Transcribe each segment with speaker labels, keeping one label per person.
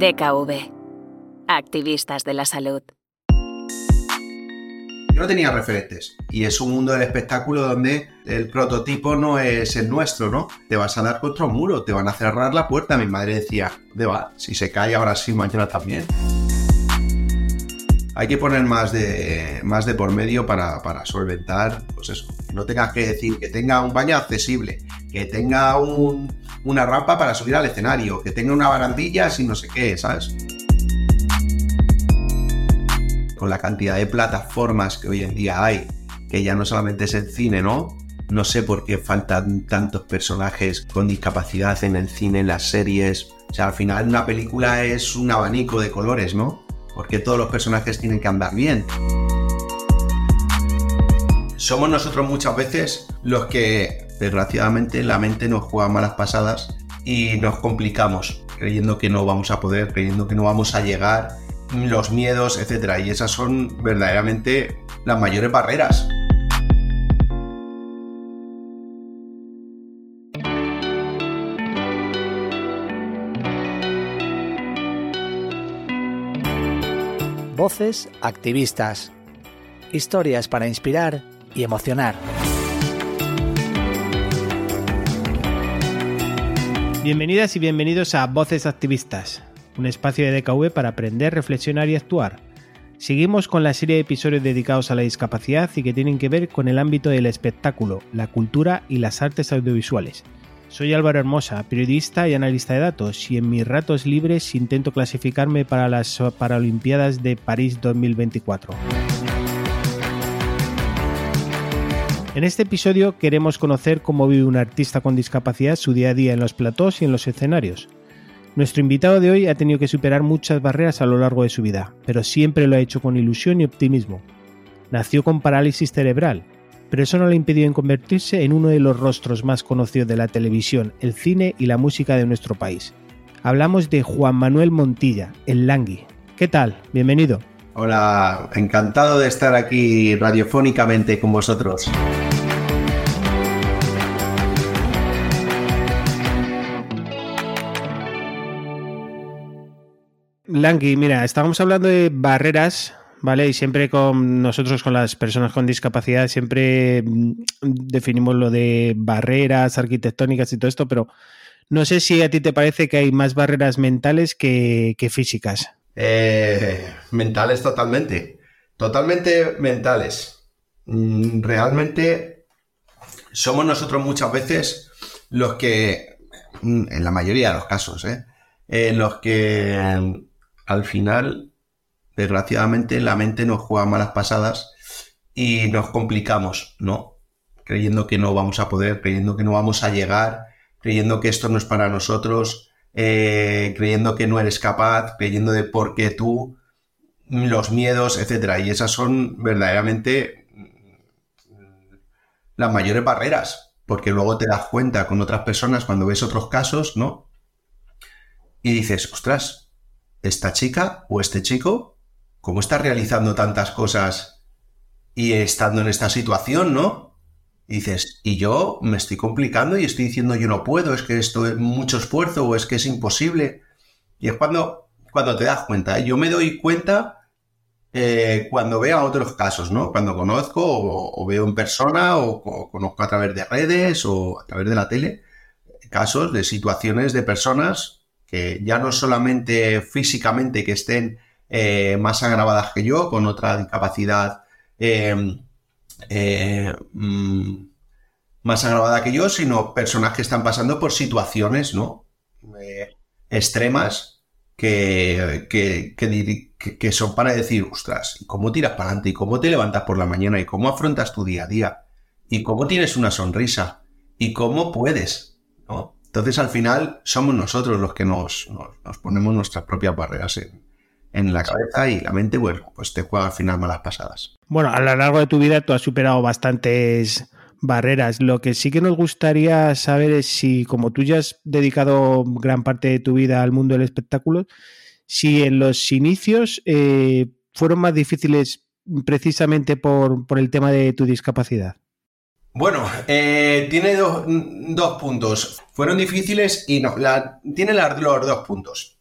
Speaker 1: DKV. Activistas de la salud.
Speaker 2: Yo no tenía referentes y es un mundo del espectáculo donde el prototipo no es el nuestro, ¿no? Te vas a dar contra un muro, te van a cerrar la puerta. Mi madre decía, de va, si se cae ahora sí, mañana también. Hay que poner más de, más de por medio para, para solventar, pues eso, no tengas que decir que tenga un baño accesible, que tenga un, una rampa para subir al escenario, que tenga una barandilla sin no sé qué, ¿sabes? Con la cantidad de plataformas que hoy en día hay, que ya no solamente es el cine, ¿no? No sé por qué faltan tantos personajes con discapacidad en el cine, en las series. O sea, al final una película es un abanico de colores, ¿no? Porque todos los personajes tienen que andar bien. Somos nosotros muchas veces los que desgraciadamente la mente nos juega malas pasadas y nos complicamos, creyendo que no vamos a poder, creyendo que no vamos a llegar, los miedos, etc. Y esas son verdaderamente las mayores barreras.
Speaker 3: Voces activistas. Historias para inspirar y emocionar.
Speaker 4: Bienvenidas y bienvenidos a Voces Activistas, un espacio de DKV para aprender, reflexionar y actuar. Seguimos con la serie de episodios dedicados a la discapacidad y que tienen que ver con el ámbito del espectáculo, la cultura y las artes audiovisuales. Soy Álvaro Hermosa, periodista y analista de datos, y en mis ratos libres intento clasificarme para las Paralimpiadas de París 2024. En este episodio queremos conocer cómo vive un artista con discapacidad su día a día en los platós y en los escenarios. Nuestro invitado de hoy ha tenido que superar muchas barreras a lo largo de su vida, pero siempre lo ha hecho con ilusión y optimismo. Nació con parálisis cerebral, pero eso no le impidió en convertirse en uno de los rostros más conocidos de la televisión, el cine y la música de nuestro país. Hablamos de Juan Manuel Montilla, el Langui. ¿Qué tal? Bienvenido.
Speaker 2: Hola, encantado de estar aquí radiofónicamente con vosotros.
Speaker 4: Langui, mira, estábamos hablando de barreras, ¿vale? Y siempre con nosotros, con las personas con discapacidad, siempre mm, definimos lo de barreras arquitectónicas y todo esto, pero no sé si a ti te parece que hay más barreras mentales que, que físicas.
Speaker 2: Eh, mentales totalmente. Totalmente mentales. Mm, Realmente somos nosotros muchas veces los que, mm, en la mayoría de los casos, ¿eh? Eh, los que mm, al final, desgraciadamente, la mente nos juega malas pasadas y nos complicamos, ¿no? Creyendo que no vamos a poder, creyendo que no vamos a llegar, creyendo que esto no es para nosotros, eh, creyendo que no eres capaz, creyendo de por qué tú, los miedos, etcétera. Y esas son verdaderamente mm, las mayores barreras, porque luego te das cuenta con otras personas cuando ves otros casos, ¿no? Y dices, ostras, esta chica o este chico, ¿cómo está realizando tantas cosas y estando en esta situación, ¿no? Y dices, y yo me estoy complicando y estoy diciendo yo no puedo, es que esto es mucho esfuerzo o es que es imposible. Y es cuando, cuando te das cuenta. Yo me doy cuenta eh, cuando veo otros casos, ¿no? Cuando conozco o, veo en persona o, o conozco a través de redes o a través de la tele casos de situaciones de personas que ya no solamente físicamente que estén eh, más agravadas que yo, con otra discapacidad eh, eh, mm, más agravada que yo, sino personas que están pasando por situaciones, ¿no? Eh, extremas que, que, que son para decir, ostras, ¿y ¿cómo tiras para adelante? ¿Y cómo te levantas por la mañana? ¿Y cómo afrontas tu día a día? ¿Y cómo tienes una sonrisa? ¿Y cómo puedes? ¿no? Entonces al final somos nosotros los que nos, nos, nos ponemos nuestras propias barreras en, en la cabeza y la mente, bueno, pues te juega al final malas pasadas.
Speaker 4: Bueno, a lo largo de tu vida tú has superado bastantes barreras. Lo que sí que nos gustaría saber es si, como tú ya has dedicado gran parte de tu vida al mundo del espectáculo, si en los inicios eh, fueron más difíciles precisamente por, por el tema de tu discapacidad.
Speaker 2: Bueno, eh, tiene do- dos puntos. Fueron difíciles y no. La, tiene las- los dos puntos.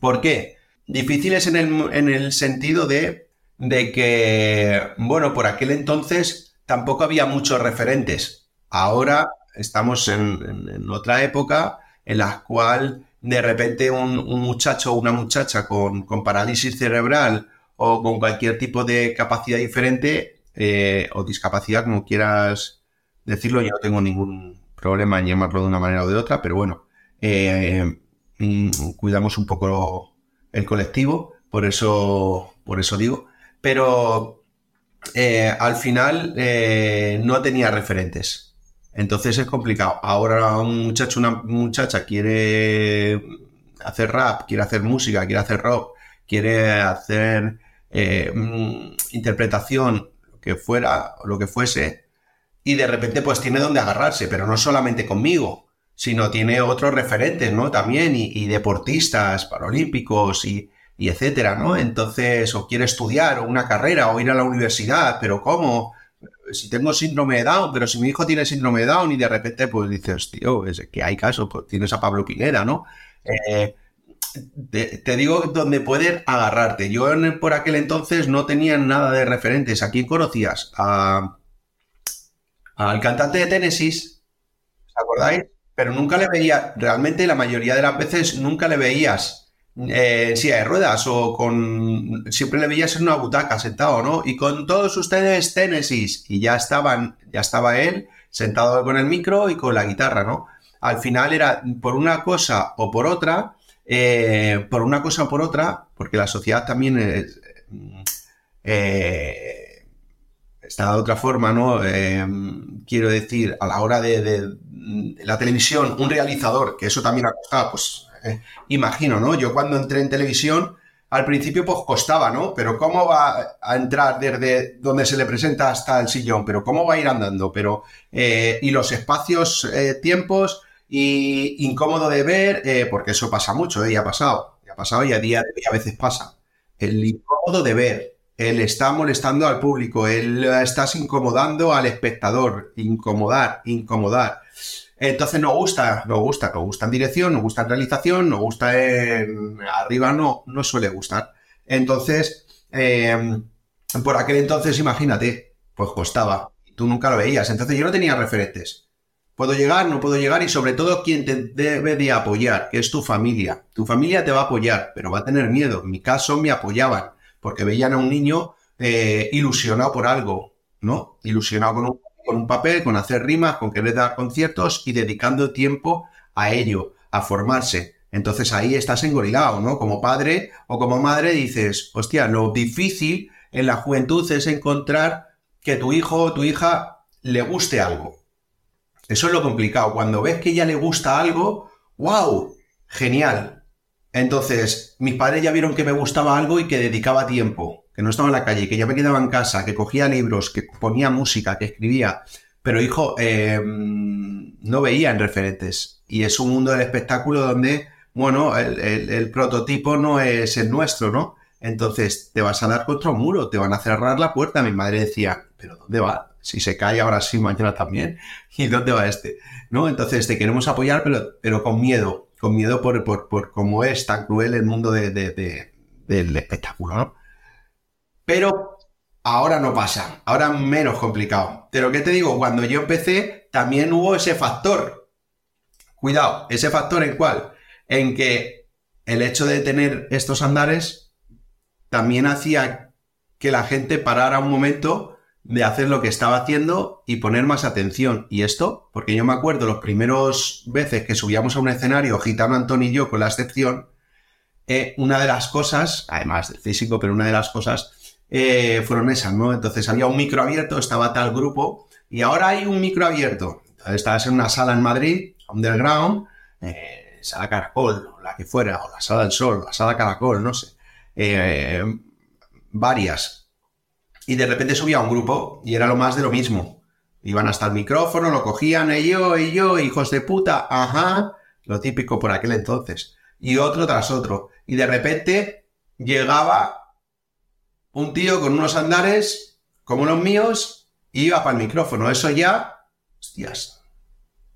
Speaker 2: ¿Por qué? Difíciles en el, en el sentido de, de que, bueno, por aquel entonces tampoco había muchos referentes. Ahora estamos en, otra época en la cual de repente un, muchacho o una muchacha con, parálisis cerebral o con cualquier tipo de capacidad diferente eh, o discapacidad, como quieras decirlo, yo no tengo ningún problema en llamarlo de una manera o de otra, pero bueno, eh, mm, cuidamos un poco el colectivo, por eso, por eso digo. Pero eh, al final no tenía referentes. Entonces es complicado. Ahora un muchacho, una muchacha quiere hacer rap, quiere hacer música, quiere hacer rock, quiere hacer eh, mm, interpretación, que fuera, lo que fuese, y de repente pues tiene donde agarrarse, pero no solamente conmigo, sino tiene otros referentes, ¿no? También, y, deportistas paralímpicos y, etcétera, ¿no? Entonces, o quiere estudiar, o una carrera, o ir a la universidad, pero ¿cómo? si tengo síndrome de Down, pero si mi hijo tiene síndrome de Down y de repente pues dices, tío, es que hay caso, pues tienes a Pablo Pineda, ¿no? Eh, te, digo donde pueden agarrarte. Yo por aquel entonces no tenía nada de referentes. ¿A quién conocías? al cantante de Tennessee, ¿os acordáis? Pero nunca le veía, realmente la mayoría de las veces nunca le veías eh, en silla de ruedas o con... Siempre le veías en una butaca sentado, ¿no? Y con todos ustedes Tennessee y ya estaban, ya estaba él sentado con el micro y con la guitarra, ¿no? Al final era por una cosa o por otra, eh, por una cosa o por otra, porque la sociedad también eh, está de otra forma, ¿no? quiero decir, a la hora de, la televisión, un realizador, que eso también ha costado, pues imagino, ¿no? Yo cuando entré en televisión, al principio pues costaba, ¿no? Pero ¿cómo va a entrar desde donde se le presenta hasta el sillón? Pero ¿cómo va a ir andando? Pero, eh, y los espacios, eh, tiempos, y incómodo de ver, eh, porque eso pasa mucho, ¿eh? Ya ha pasado, ya ha pasado y a día de hoy a veces pasa. El incómodo de ver, él está molestando al público, él estás incomodando al espectador, incomodar, incomodar. Entonces nos gusta, nos gusta, nos gusta en dirección, nos gusta en realización, nos gusta en arriba, no, no suele gustar. Entonces, em, por aquel entonces, imagínate, pues costaba. Tú nunca lo veías. Entonces yo no tenía referentes. Puedo llegar, no puedo llegar y sobre todo quien te debe de apoyar, que es tu familia. Tu familia te va a apoyar, pero va a tener miedo. En mi caso me apoyaban porque veían a un niño eh, ilusionado por algo, ¿no? Ilusionado con un con un papel, con hacer rimas, con querer dar conciertos y dedicando tiempo a ello, a formarse. Entonces ahí estás engorilado, ¿no? Como padre o como madre dices, hostia, lo difícil en la juventud es encontrar que tu hijo o tu hija le guste algo. Eso es lo complicado. Cuando ves que ya le gusta algo, ¡wow! Genial. Entonces, mis padres ya vieron que me gustaba algo y que dedicaba tiempo que no estaba en la calle, que ya me quedaba en casa, que cogía libros, que ponía música, que escribía. Pero hijo, em, no veía en referentes. Y es un mundo del espectáculo donde, bueno, el, prototipo no es el nuestro, ¿no? Entonces te vas a dar contra un muro, te van a cerrar la puerta. Mi madre decía, ¿pero dónde va? Si se cae ahora sí, mañana también. ¿Y dónde va este? ¿No? Entonces te queremos apoyar, pero, pero con miedo. Con miedo por, por, cómo es tan cruel el mundo de, del espectáculo, ¿no? Pero ahora no pasa, ahora menos complicado. Pero ¿qué te digo? Cuando yo empecé, también hubo ese factor. Cuidado, ese factor en cuál? En que el hecho de tener estos andares también hacía que la gente parara un momento de hacer lo que estaba haciendo y poner más atención. ¿Y esto? Porque yo me acuerdo los primeros veces que subíamos a un escenario, Gitano Antonio y yo, con la excepción, eh, una de las cosas, además del físico, pero una de las cosas eh, fueron esas, ¿no? Entonces había un micro abierto, estaba tal grupo, y ahora hay un micro abierto. estabas en una sala en Madrid, underground, eh, sala Caracol, la que fuera, o la sala del Sol, la sala Caracol, no sé, varias. Y de repente subía un grupo y era lo más de lo mismo. Iban hasta el micrófono, lo cogían, y yo, y yo, hijos de puta, ajá, lo típico por aquel entonces. Y otro tras otro. Y de repente llegaba un tío con unos andares como los míos iba para el micrófono. Eso ya, hostias,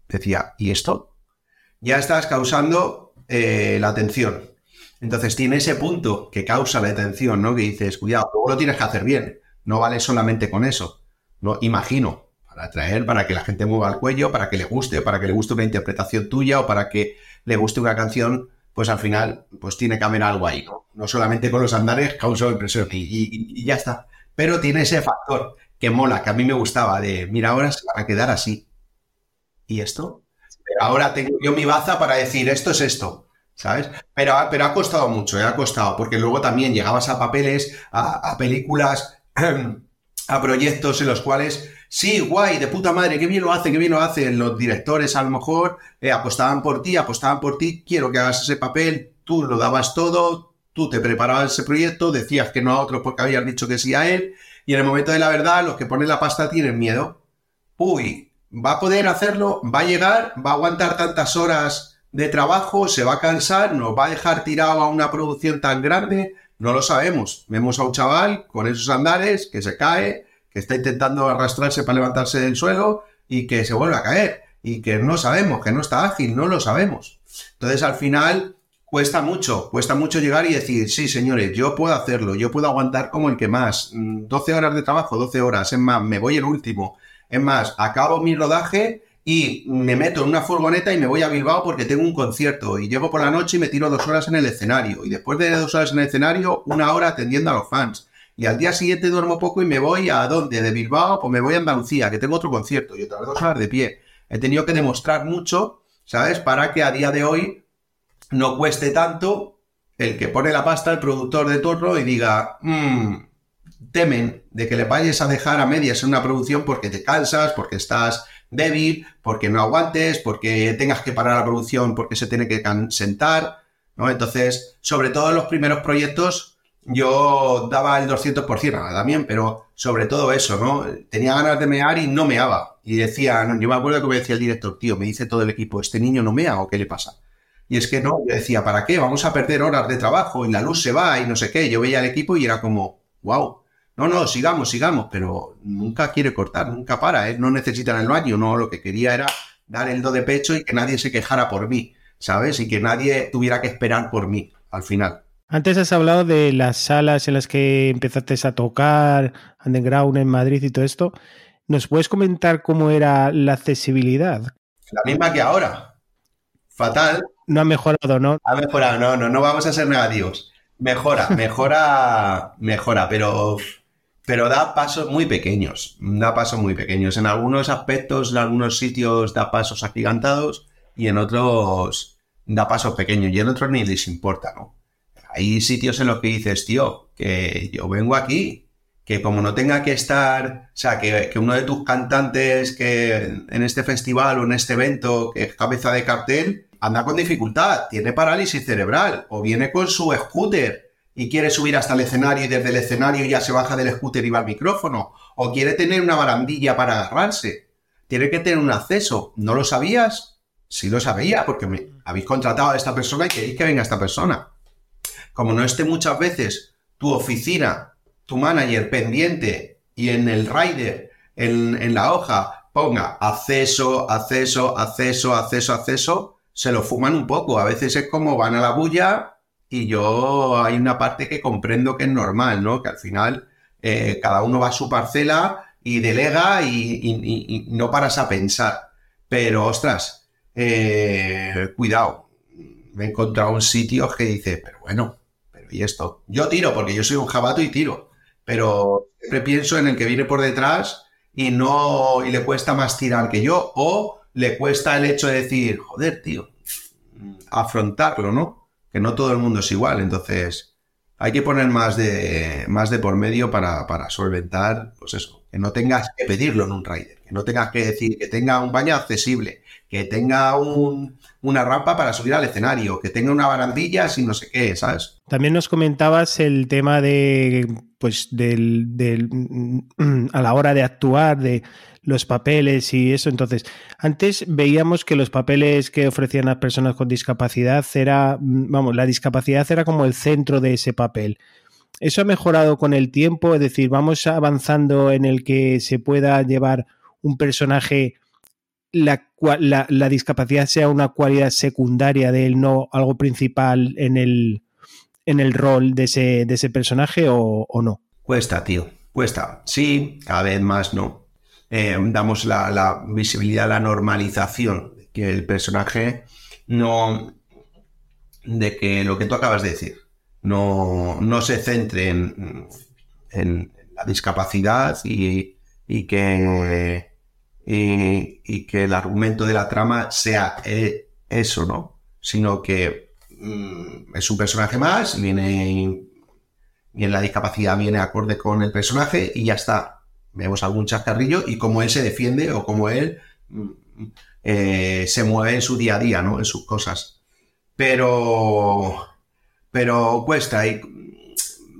Speaker 2: decía, ¿y esto? Ya estás causando eh, la atención. Entonces tiene ese punto que causa la atención, ¿no? Que dices, cuidado, luego lo tienes que hacer bien. No vale solamente con eso. No, imagino, para atraer, para que la gente mueva el cuello, para que le guste, para que le guste una interpretación tuya o para que le guste una canción, pues al final, pues tiene que haber algo ahí, ¿no? No solamente con los andares causa impresión y, y, ya está. Pero tiene ese factor que mola, que a mí me gustaba, de, mira, ahora se va a quedar así. ¿Y esto? Ahora tengo yo mi baza para decir, esto es esto. ¿sabes? Pero, pero ha costado mucho, ¿eh? ha costado, porque luego también llegabas a papeles, a, películas, a proyectos en los cuales, sí, guay, de puta madre, qué bien lo hace, qué bien lo hacen. Los directores a lo mejor eh, apostaban por ti, apostaban por ti, quiero que hagas ese papel, tú lo dabas todo, tú te preparabas ese proyecto, decías que no a otro porque habías dicho que sí a él, y en el momento de la verdad, los que ponen la pasta tienen miedo. Uy, va a poder hacerlo, va a llegar, va a aguantar tantas horas de trabajo, se va a cansar, nos va a dejar tirado a una producción tan grande, no lo sabemos. Vemos a un chaval con esos andares que se cae, que está intentando arrastrarse para levantarse del suelo y que se vuelve a caer y que no sabemos, que no está ágil, no lo sabemos. Entonces al final cuesta mucho, cuesta mucho llegar y decir, sí señores, yo puedo hacerlo, yo puedo aguantar como el que más, 12 mm, horas de trabajo, 12 horas, es más, me voy el último, es más, acabo mi rodaje y me meto en una furgoneta y me voy a Bilbao porque tengo un concierto. Y llego por la noche y me tiro dos horas en el escenario. Y después de dos horas en el escenario una hora atendiendo a los fans. Y al día siguiente duermo poco y me voy a dónde de Bilbao pues me voy a Andalucía que tengo otro concierto. Y otras dos horas de pie. He tenido que demostrar mucho sabes para que a día de hoy no cueste tanto el que pone la pasta el productor de turno y diga mmm, temen de que le vayas a dejar a medias en una producción porque te cansas porque estás débil, porque no aguantes, porque tengas que parar la producción porque se tiene que sentar, ¿no? Entonces, sobre todo en los primeros proyectos, yo daba el 200% también, pero sobre todo eso, ¿no? Tenía ganas de mear y no meaba. Y decía, yo me acuerdo que me decía el director, tío, me dice todo el equipo, ¿este niño no mea o qué le pasa? Y es que no, yo decía, ¿para qué? Vamos a perder horas de trabajo y la luz se va y no sé qué. Yo veía al equipo y era como, wow, no, no, sigamos, sigamos, pero nunca quiere cortar, nunca para, ¿eh? no necesitan el baño, no, lo que quería era dar el do de pecho y que nadie se quejara por mí, ¿sabes? Y que nadie tuviera que esperar por mí al final.
Speaker 4: Antes has hablado de las salas en las que empezaste a tocar, underground en Madrid y todo esto. ¿Nos puedes comentar cómo era la accesibilidad?
Speaker 2: La misma que ahora. Fatal.
Speaker 4: No ha mejorado, ¿no?
Speaker 2: Ha mejorado, no, no, no vamos a ser negativos. Mejora, mejora, mejora, pero pero da pasos muy pequeños, da pasos muy pequeños. En algunos aspectos, en algunos sitios da pasos agigantados y en otros da pasos pequeños y en otros ni les importa, ¿no? Hay sitios en los que dices, tío, que yo vengo aquí, que como no tenga que estar, o sea, que, que uno de tus cantantes que en este festival o en este evento, que es cabeza de cartel, anda con dificultad, tiene parálisis cerebral o viene con su scooter y quiere subir hasta el escenario y desde el escenario ya se baja del scooter y va al micrófono, o quiere tener una barandilla para agarrarse, tiene que tener un acceso. ¿No lo sabías? Sí lo sabía, porque me habéis contratado a esta persona y queréis que venga esta persona. Como no esté muchas veces tu oficina, tu manager pendiente y en el rider, en, en la hoja, ponga acceso, acceso, acceso, acceso, acceso, se lo fuman un poco. A veces es como van a la bulla y yo hay una parte que comprendo que es normal, ¿no? Que al final eh, cada uno va a su parcela y delega y, no paras a pensar. Pero, ostras, eh, cuidado. Me he encontrado un sitio que dice, pero bueno, pero ¿y esto? Yo tiro porque yo soy un jabato y tiro. Pero siempre pienso en el que viene por detrás y no, y le cuesta más tirar que yo, o le cuesta el hecho de decir, joder, tío, afrontarlo, ¿no? Que no todo el mundo es igual, entonces hay que poner más de, más de por medio para, para solventar, pues eso, que no tengas que pedirlo en un rider, que no tengas que decir que tenga un baño accesible, que tenga un, una rampa para subir al escenario, que tenga una barandilla sin no sé qué, ¿sabes?
Speaker 4: También nos comentabas el tema de, pues, del, del, a la hora de actuar, de los papeles y eso. Entonces, antes veíamos que los papeles que ofrecían las personas con discapacidad era, mm, vamos, la discapacidad era como el centro de ese papel. Eso ha mejorado con el tiempo, es decir, vamos avanzando en el que se pueda llevar un personaje, la, la, la discapacidad sea una cualidad secundaria de él, no algo principal en el, en el rol de ese, de ese personaje o, no?
Speaker 2: Cuesta, tío, cuesta. Sí, cada vez más no. Eh, damos la, visibilidad, la normalización, que el personaje no... de que lo que tú acabas de decir, no, no se centre en, en la discapacidad y, y que, y, que el argumento de la trama sea eh, eso, ¿no? Sino que mm, es un personaje más, viene, viene la discapacidad, viene acorde con el personaje y ya está. Vemos algún chascarrillo y cómo él se defiende o cómo él mm, eh, se mueve en su día a día, ¿no? En sus cosas. Pero, pero cuesta y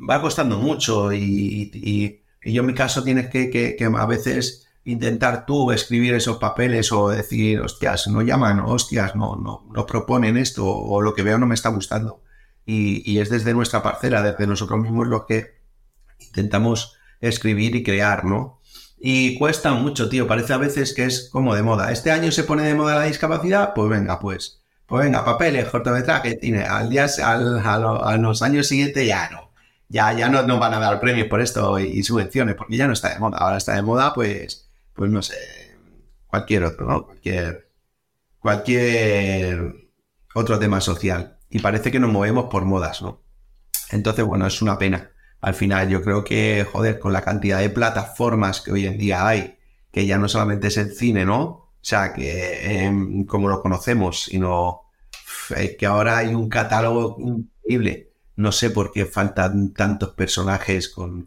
Speaker 2: va costando mucho y, yo en mi caso tienes que, que a veces intentar tú escribir esos papeles o decir, hostias, no llaman, hostias, no, no, no proponen esto o lo que veo no me está gustando. Y, es desde nuestra parcela, desde nosotros mismos lo que intentamos escribir y crear, ¿no? Y cuesta mucho, tío, parece a veces que es como de moda. Este año se pone de moda la discapacidad, pues venga, pues, pues venga, papeles, cortometraje, tiene, al día, al, a, los años siguientes ya no. Ya, ya no nos van a dar premios por esto y subvenciones, porque ya no está de moda. Ahora está de moda, pues, pues no sé, cualquier otro, ¿no? Cualquier, cualquier otro tema social. Y parece que nos movemos por modas, ¿no? Entonces, bueno, es una pena. Al final, yo creo que, joder, con la cantidad de plataformas que hoy en día hay, que ya no solamente es el cine, ¿no? O sea, que em, como lo conocemos, sino que ahora hay un catálogo increíble. No sé por qué faltan tantos personajes con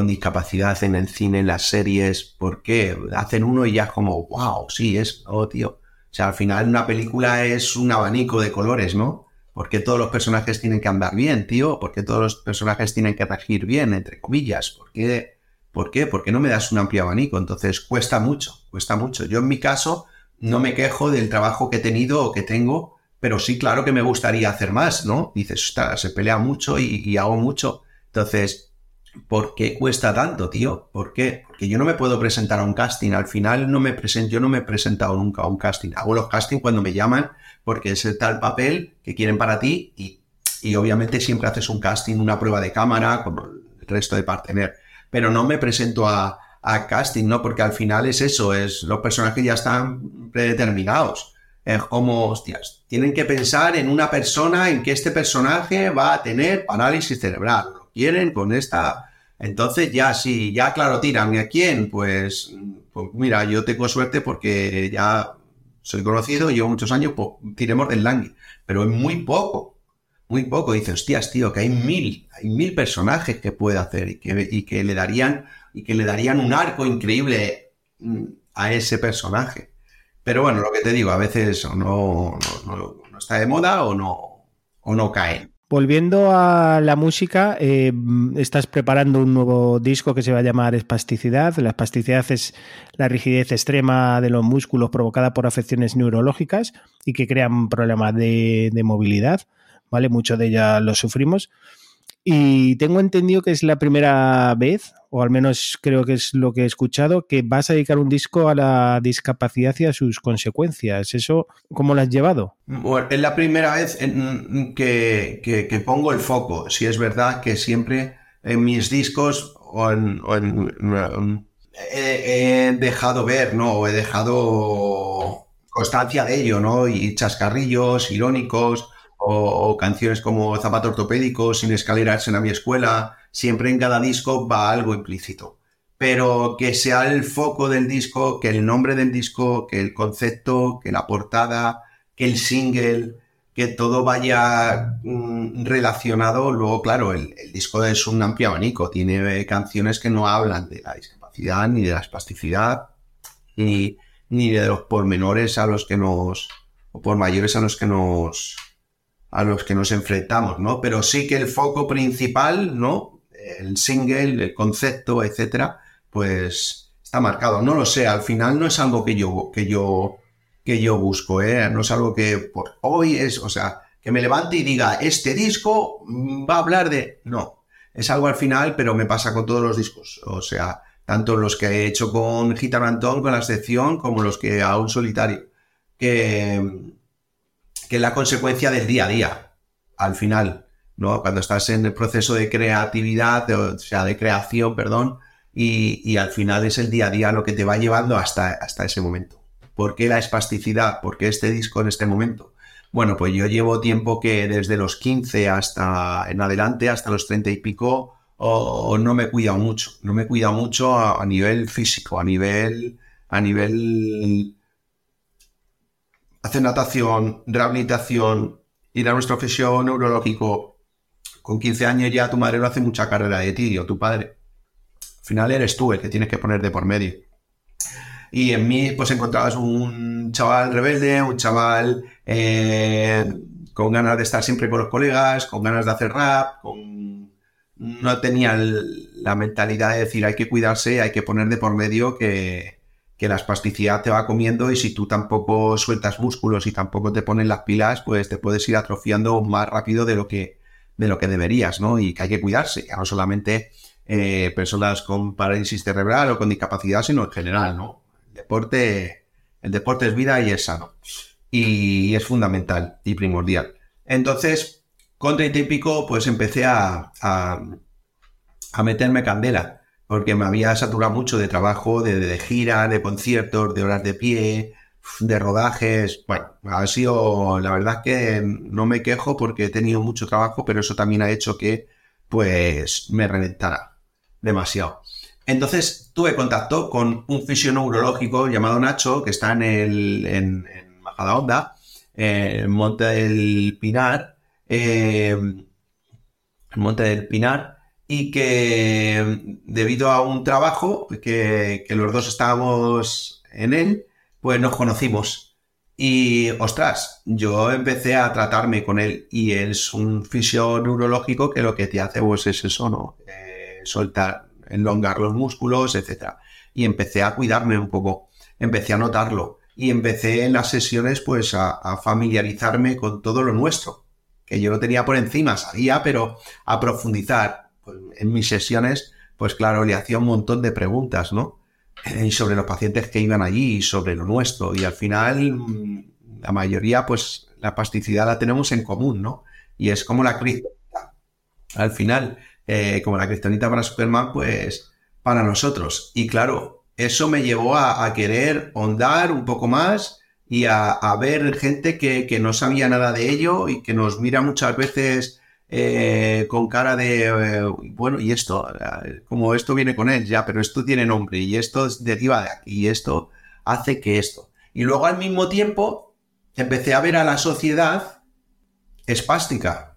Speaker 2: discapacidad en el cine, en las series, ¿por qué? Hacen uno y ya es como, wow, sí, es, oh, tío. O sea, al final una película es un abanico de colores, ¿no? Porque todos los personajes tienen que andar bien, tío. Porque todos los personajes tienen que regir bien, entre comillas. ¿Por qué? ¿Por qué? Porque no me das un amplio abanico. Entonces cuesta mucho, cuesta mucho. Yo en mi caso no me quejo del trabajo que he tenido o que tengo, pero sí, claro que me gustaría hacer más, ¿no? Dices, ostras, se pelea mucho y, y hago mucho. Entonces, ¿Por qué cuesta tanto, tío? ¿Por qué? Porque yo no me puedo presentar a un casting. Al final no me presento, yo no me he presentado nunca a un casting. Hago los castings cuando me llaman porque es el tal papel que quieren para ti y, y obviamente siempre haces un casting, una prueba de cámara como el resto de partener. Pero no me presento a, a casting, ¿no? Porque al final es eso, es los personajes ya están predeterminados. Es como, hostias, tienen que pensar en una persona, en que este personaje va a tener parálisis cerebral quieren con esta. Entonces ya sí, ya claro, tiran. ¿Y a quién? Pues, pues mira, yo tengo suerte porque ya soy conocido, llevo muchos años, pues tiremos del Langui. Pero es muy poco, muy poco. Dice, hostias, tío, que hay mil, hay mil personajes que puede hacer y que, y que le darían, y que le darían un arco increíble mm, a ese personaje. Pero bueno, lo que te digo, a veces no, no, no está de moda o no, o no cae.
Speaker 4: Volviendo a la música, eh, estás preparando un nuevo disco que se va a llamar Espasticidad. La espasticidad es la rigidez extrema de los músculos provocada por afecciones neurológicas y que crean problemas de, movilidad. ¿Vale? Muchos de ellas los sufrimos. Y tengo entendido que es la primera vez, o al menos creo que es lo que he escuchado, que vas a dedicar un disco a la discapacidad y a sus consecuencias. ¿Eso cómo lo has llevado?
Speaker 2: Bueno, es la primera vez que, pongo el foco. Si es verdad que siempre en mis discos en, he, dejado ver, ¿no? O he dejado constancia de ello, ¿no? Y chascarrillos irónicos o, canciones como Zapato Ortopédico, Sin escaleras en mi escuela, siempre en cada disco va algo implícito. Pero que sea el foco del disco, que el nombre del disco, que el concepto, que la portada, que el single, que todo vaya mm, relacionado. Luego, claro, el, disco es un amplio abanico, tiene canciones que no hablan de la discapacidad, ni de la espasticidad, ni, ni de los pormenores a los que nos, o por mayores a los que nos, a los que nos enfrentamos, ¿no? Pero sí que el foco principal, ¿no? El single, el concepto, etcétera, pues está marcado. No lo sé, al final no es algo que yo, que yo, que yo busco, ¿eh? No es algo que por hoy es, o sea, que me levante y diga, este disco va a hablar de... No, es algo al final, pero me pasa con todos los discos. O sea, tanto los que he hecho con Gitano Antón, con la sección, como los que un solitario. Que, que es la consecuencia del día a día. Al final, ¿no? Cuando estás en el proceso de creatividad, o sea, de creación, perdón, y, al final es el día a día lo que te va llevando hasta, hasta ese momento. ¿Por qué la espasticidad? ¿Por qué este disco en este momento? Bueno, pues yo llevo tiempo que desde los 15 hasta en adelante, hasta los 30 y pico, o, no me he cuidado mucho. No me he cuidado mucho a, nivel físico, a nivel, a nivel hacer natación, rehabilitación, ir a nuestro fisio neurológico. Con 15 años ya tu madre no hace mucha carrera de ti o tu padre. Al final eres tú el que tienes que poner de por medio. Y en mí, pues encontrabas un chaval rebelde, un chaval eh, con ganas de estar siempre con los colegas, con ganas de hacer rap, con... no tenía la mentalidad de decir hay que cuidarse, hay que poner de por medio que, que la espasticidad te va comiendo y si tú tampoco sueltas músculos y tampoco te pones las pilas, pues te puedes ir atrofiando más rápido de lo que, de lo que deberías, ¿no? Y que hay que cuidarse, ya no solamente eh, personas con parálisis cerebral o con discapacidad, sino en general, ¿no? deporte, el deporte es vida y es sano. Y es fundamental y primordial. Entonces, con treinta y pico, pues empecé a, a, meterme candela, porque me había saturado mucho de trabajo, de, de, gira, de conciertos, de horas de pie, de rodajes. Bueno, ha sido, la verdad que no me quejo porque he tenido mucho trabajo, pero eso también ha hecho que, pues, me reventara demasiado. Entonces tuve contacto con un fisio neurológico llamado Nacho, que está en, el, en, en Majadahonda, en Monte del Pinar, eh, Monte del Pinar, y que debido a un trabajo que, que los dos estábamos en él, pues nos conocimos. Y ostras, yo empecé a tratarme con él y él es un fisio neurológico que lo que te hace pues es eso, ¿no? Eh, soltar, enlongar los músculos, etc. Y empecé a cuidarme un poco, empecé a notarlo y empecé en las sesiones pues a, familiarizarme con todo lo nuestro, que yo lo tenía por encima, sabía, pero a profundizar. Pues, en mis sesiones, pues claro, le hacía un montón de preguntas, ¿no? Y sobre los pacientes que iban allí y sobre lo nuestro. Y al final, mm, la mayoría, pues la plasticidad la tenemos en común, ¿no? Y es como la crisis. Al final, eh, como la cristalita para Superman, pues para nosotros. Y claro, eso me llevó a, querer ondar un poco más y a, ver gente que, no sabía nada de ello y que nos mira muchas veces eh, con cara de, eh, bueno, y esto, como esto viene con él, ya, pero esto tiene nombre y esto deriva de aquí y esto hace que esto. Y luego al mismo tiempo empecé a ver a la sociedad espástica.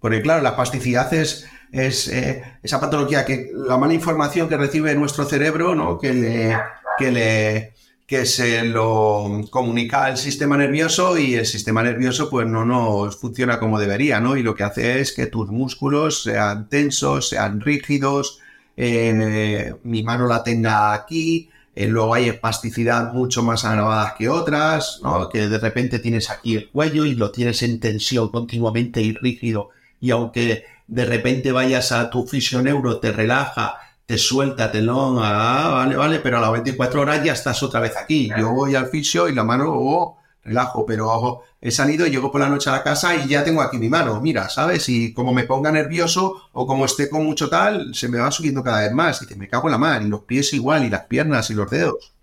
Speaker 2: Porque claro, la espasticidad es, es eh, esa patología que la mala información que recibe nuestro cerebro, ¿no? Que le, que le, que se lo comunica al sistema nervioso y el sistema nervioso pues no nos funciona como debería, ¿no? Y lo que hace es que tus músculos sean tensos, sean rígidos, eh, mi mano la tenga aquí, eh, luego hay espasticidad mucho más agravada que otras, ¿no? Que de repente tienes aquí el cuello y lo tienes en tensión continuamente y rígido y aunque de repente vayas a tu fisioneuro, te relaja, te suelta, te lo, ah, vale, vale, pero a las 24 horas ya estás otra vez aquí. Yo voy al fisio y la mano, oh, relajo, pero ojo, he salido y llego por la noche a la casa y ya tengo aquí mi mano, mira, ¿sabes? Y como me ponga nervioso o como esté con mucho tal, se me va subiendo cada vez más y te me cago en la mano y los pies igual y las piernas y los dedos.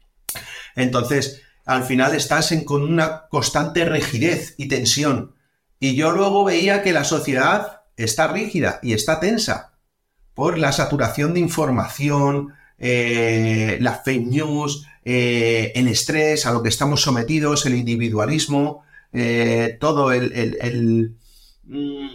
Speaker 2: Entonces, al final estás en, con una constante rigidez y tensión. Y yo luego veía que la sociedad está rígida y está tensa por la saturación de información, eh, las fake news, eh, el estrés a lo que estamos sometidos, el individualismo, eh, todo el, mm,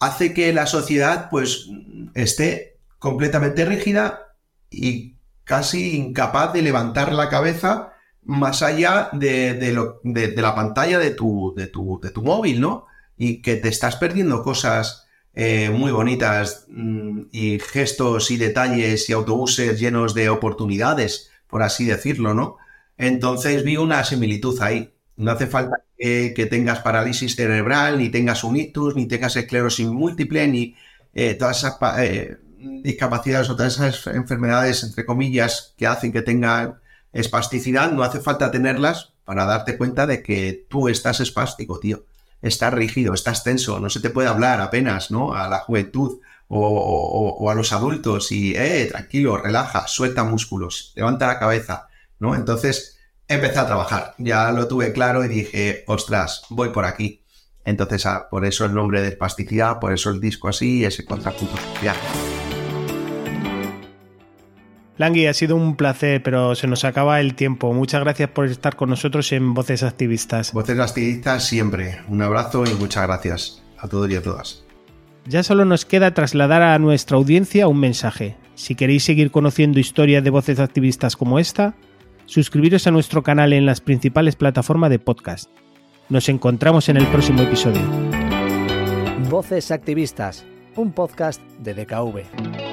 Speaker 2: hace que la sociedad pues esté completamente rígida y casi incapaz de levantar la cabeza más allá de, lo, de la pantalla de tu, de tu, de tu móvil, ¿no? Y que te estás perdiendo cosas eh, muy bonitas mm, y gestos y detalles y autobuses llenos de oportunidades, por así decirlo, ¿no? Entonces vi una similitud ahí. No hace falta que, tengas parálisis cerebral, ni tengas un ictus, ni tengas esclerosis múltiple, ni eh, todas esas eh, discapacidades o todas esas enfermedades, entre comillas, que hacen que tengan espasticidad. No hace falta tenerlas para darte cuenta de que tú estás espástico, tío estás rígido, estás tenso, no se te puede hablar apenas, ¿no? A la juventud o, a los adultos y, eh, tranquilo, relaja, suelta músculos, levanta la cabeza, ¿no? Entonces empecé a trabajar, ya lo tuve claro y dije, ostras, voy por aquí. Entonces, ah, por eso el nombre de espasticidad, por eso el disco así ese contrapunto social.
Speaker 4: Langui, ha sido un placer, pero se nos acaba el tiempo. Muchas gracias por estar con nosotros en Voces Activistas.
Speaker 2: Voces Activistas siempre. Un abrazo y muchas gracias a todos y a todas.
Speaker 4: Ya solo nos queda trasladar a nuestra audiencia un mensaje. Si queréis seguir conociendo historias de voces activistas como esta, suscribiros a nuestro canal en las principales plataformas de podcast. Nos encontramos en el próximo episodio.
Speaker 3: Voces Activistas, un podcast de DKV.